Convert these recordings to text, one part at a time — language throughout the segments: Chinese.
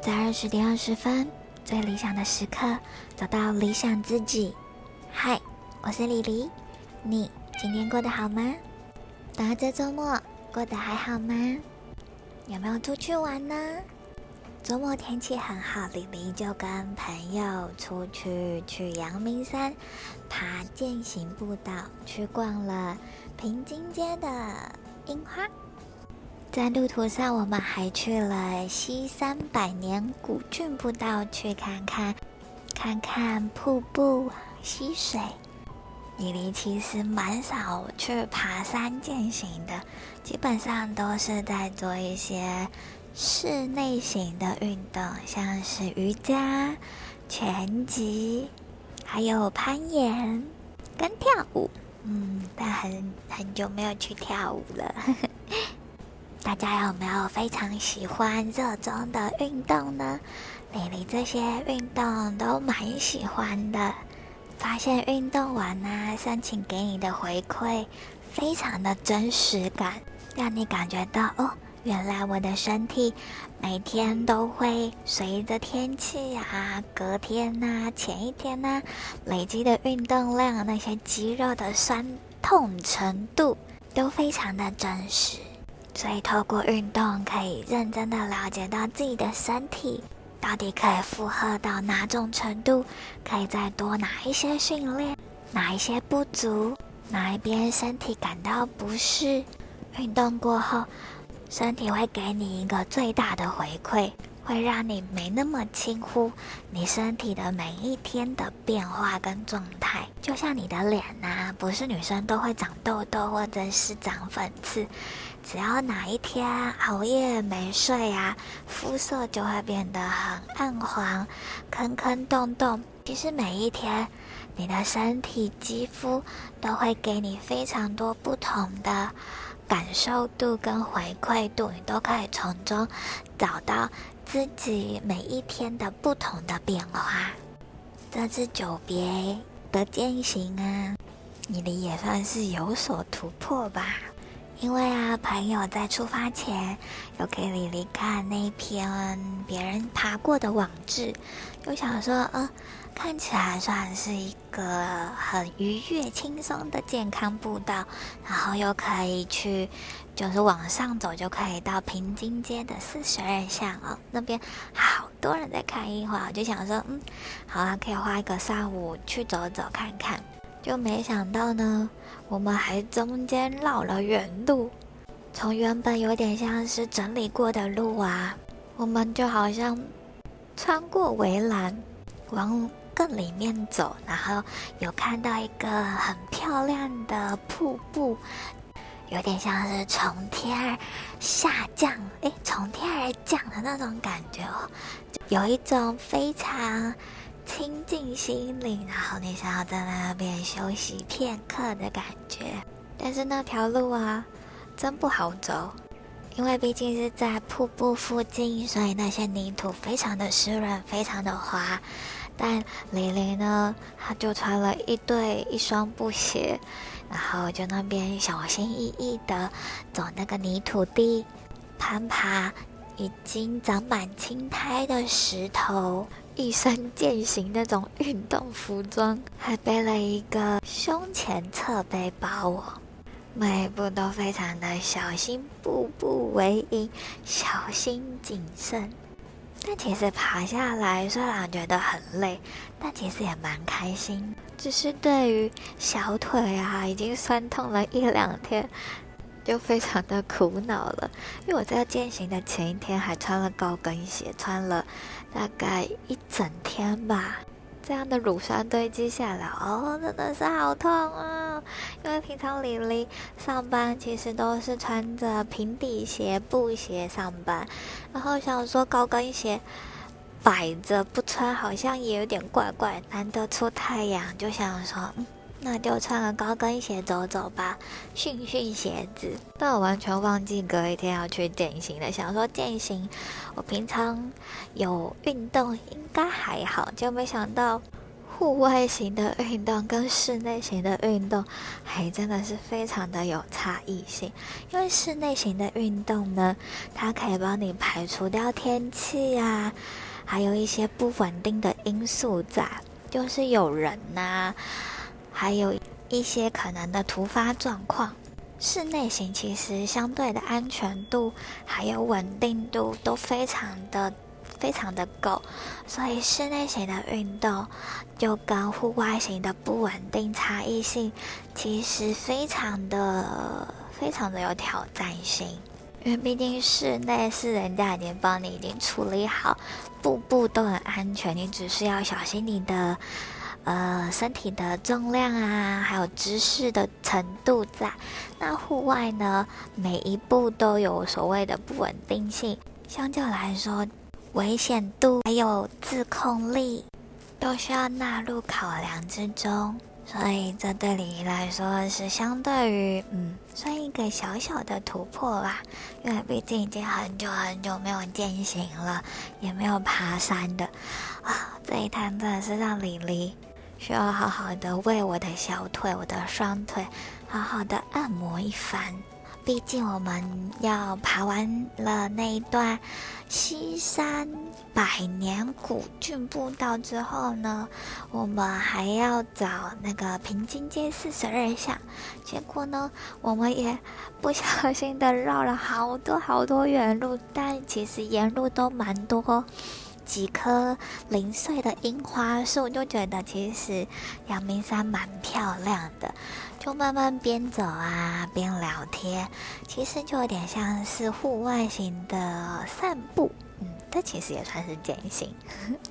在二十点二十分，最理想的时刻，找到理想自己。嗨，我是李黎，你今天过得好吗？大家这周末过得还好吗？有没有出去玩呢？周末天气很好，李黎就跟朋友出去去阳明山爬健行步道，去逛了平津街的樱花。在路途上，我们还去了西山百年古郡步道，去看看看看瀑布、溪水。李黎其实蛮少去爬山健行的，基本上都是在做一些室内型的运动，像是瑜伽、拳击，还有攀岩跟跳舞。嗯，但很很久没有去跳舞了。大家有没有非常喜欢、热衷的运动呢？李黎这些运动都蛮喜欢的。发现运动完呢，申请给你的回馈非常的真实感，让你感觉到哦，原来我的身体每天都会随着天气啊、隔天呐、前一天呐累积的运动量，那些肌肉的酸痛程度都非常的真实。所以，透过运动可以认真的了解到自己的身体到底可以负荷到哪种程度，可以再多哪一些训练，哪一些不足，哪一边身体感到不适。运动过后，身体会给你一个最大的回馈。会让你没那么轻忽你身体的每一天的变化跟状态，就像你的脸呐、不是女生都会长痘痘或者是长粉刺，只要哪一天熬夜没睡啊，肤色就会变得很暗黄、坑坑洞洞。其实每一天，你的身体肌肤都会给你非常多不同的感受度跟回馈度，你都可以从中找到。自己每一天的不同的变化，这次久别的践行啊，你的也算是有所突破吧。因为啊，朋友在出发前有给李黎看那篇别人爬过的网志，就想说，嗯。看起来算是一个很愉悦、轻松的健康步道，然后又可以去，就是往上走就可以到平津街的四十二巷哦。那边好多人在看樱花，我就想说，嗯，好啊，可以花一个上午去走走看看。就没想到呢，我们还中间绕了远路，从原本有点像是整理过的路啊，我们就好像穿过围栏往。更里面走，然后有看到一个很漂亮的瀑布，有点像是从天而下降，诶，从天而降的那种感觉哦，有一种非常亲近心灵，然后你想要在那边休息片刻的感觉。但是那条路啊，真不好走，因为毕竟是在瀑布附近，所以那些泥土非常的湿润，非常的滑。但李黎呢，她就穿了一对一双布鞋，然后就那边小心翼翼的走那个泥土地，攀爬已经长满青苔的石头，一身健行那种运动服装，还背了一个胸前侧背包哦，每一步都非常的小心，步步为营，小心谨慎。但其实爬下来虽然觉得很累，但其实也蛮开心。只是对于小腿啊，已经酸痛了一两天，就非常的苦恼了。因为我在健行的前一天还穿了高跟鞋，穿了大概一整天吧。这样的乳酸堆积下来，哦，真的是好痛啊！因为平常李黎上班其实都是穿着平底鞋、布鞋上班，然后想说高跟鞋摆着不穿，好像也有点怪怪。难得出太阳，就想说，那就穿个高跟鞋走走吧，训训鞋子。但我完全忘记隔一天要去健行了，想说健行，我平常有运动应该还好，就没想到户外型的运动跟室内型的运动还真的是非常的有差异性。因为室内型的运动呢，它可以帮你排除掉天气啊，还有一些不稳定的因素在，就是有人呐、还有一些可能的突发状况。室内型其实相对的安全度还有稳定度都非常的非常的够，所以室内型的运动就跟户外型的不稳定差异性其实非常的非常的有挑战性，因为毕竟室内是人家已经帮你已经处理好，步步都很安全，你只是要小心你的。呃，身体的重量啊，还有姿势的程度在。那户外呢，每一步都有所谓的不稳定性，相较来说，危险度还有自控力都需要纳入考量之中。所以这对你来说是相对于嗯，算一个小小的突破吧。因为毕竟已经很久很久没有健行了，也没有爬山的啊，这一趟真的是让李黎。需要好好的为我的小腿、我的双腿好好的按摩一番。毕竟我们要爬完了那一段西山百年古郡步道之后呢，我们还要找那个平津街四十二巷。结果呢，我们也不小心的绕了好多好多远路，但其实沿路都蛮多。几棵零碎的樱花树，就觉得其实阳明山蛮漂亮的。就慢慢边走啊边聊天，其实就有点像是户外型的散步。嗯，这其实也算是健行。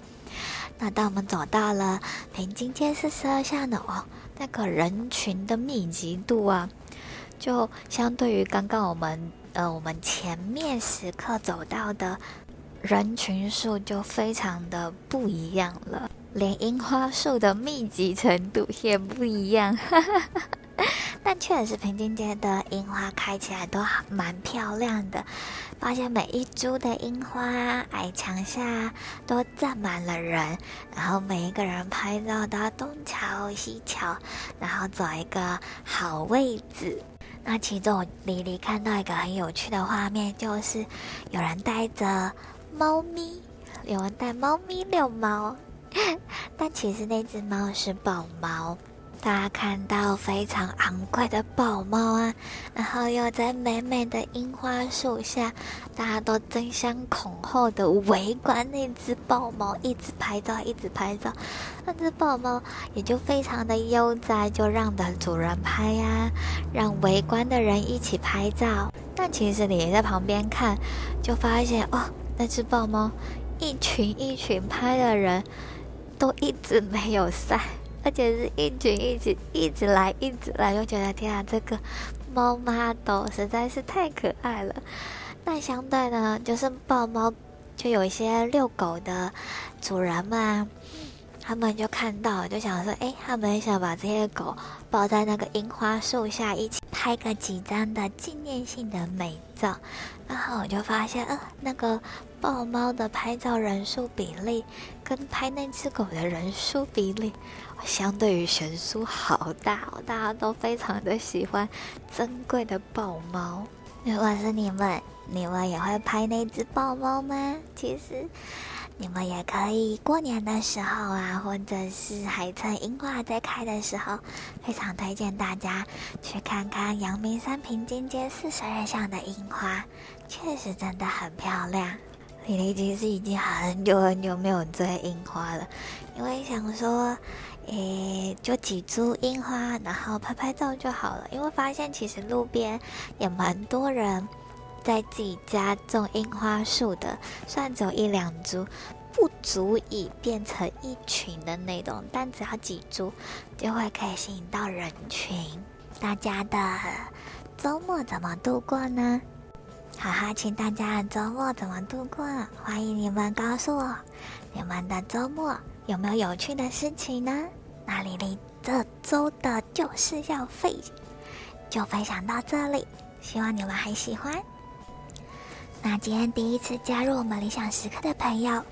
那当我们走到了平津街四十二巷的哦，那个人群的密集度啊，就相对于刚刚我们呃我们前面时刻走到的。人群数就非常的不一样了，连樱花树的密集程度也不一样。但确实，平津街的樱花开起来都蛮漂亮的，发现每一株的樱花矮墙下都站满了人，然后每一个人拍照都要东瞧西瞧，然后找一个好位置。那其中，李黎看到一个很有趣的画面，就是有人带着。猫咪，有人带猫咪遛猫，但其实那只猫是宝猫。大家看到非常昂贵的宝猫啊，然后又在美美的樱花树下，大家都争相恐后的围观那只宝猫，一直拍照，一直拍照。那只宝猫也就非常的悠哉，就让的主人拍呀、啊，让围观的人一起拍照。但其实你在旁边看，就发现哦。那只豹猫，一群一群拍的人，都一直没有散，而且是一群一群一直来一直来，就觉得天啊，这个猫妈都实在是太可爱了。那相对呢，就是豹猫，就有一些遛狗的主人们，他们就看到，就想说，哎，他们想把这些狗抱在那个樱花树下，一起拍个几张的纪念性的美照。然后我就发现，呃，那个豹猫的拍照人数比例跟拍那只狗的人数比例，相对于悬殊好大哦，大家都非常的喜欢珍贵的豹猫。如果是你们，你们也会拍那只豹猫吗？其实。你们也可以过年的时候啊，或者是还趁樱花在开的时候，非常推荐大家去看看阳明山平津街四十二巷的樱花，确实真的很漂亮。李黎其实已经很久很久没有追樱花了，因为想说，诶，就几株樱花，然后拍拍照就好了。因为发现其实路边也蛮多人。在自己家种樱花树的，虽然只有一两株，不足以变成一群的那种，但只要几株，就会可以吸引到人群。大家的周末怎么度过呢？好好，请大家的周末怎么度过？欢迎你们告诉我，你们的周末有没有有趣的事情呢？那李黎这周的就是要废，就分享到这里，希望你们还喜欢。那今天第一次加入我们理想时刻的朋友，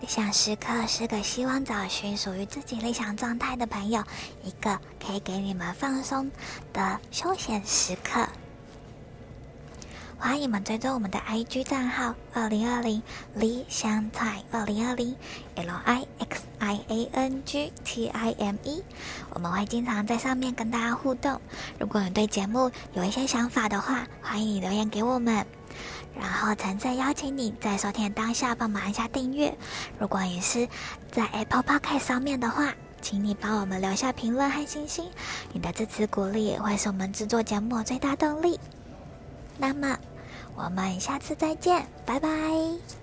理想时刻是个希望找寻属于自己理想状态的朋友，一个可以给你们放松的休闲时刻。欢迎你们追踪我们的 IG 账号二零二零理想 time 二零二零 L I X I A N G T I M E，我们会经常在上面跟大家互动。如果你对节目有一些想法的话，欢迎你留言给我们。然后诚挚邀请你在收听当下帮忙一下订阅。如果你是在 Apple Podcast 上面的话，请你帮我们留下评论和星星。你的支持鼓励会是我们制作节目最大动力。那么。我们下次再见，拜拜。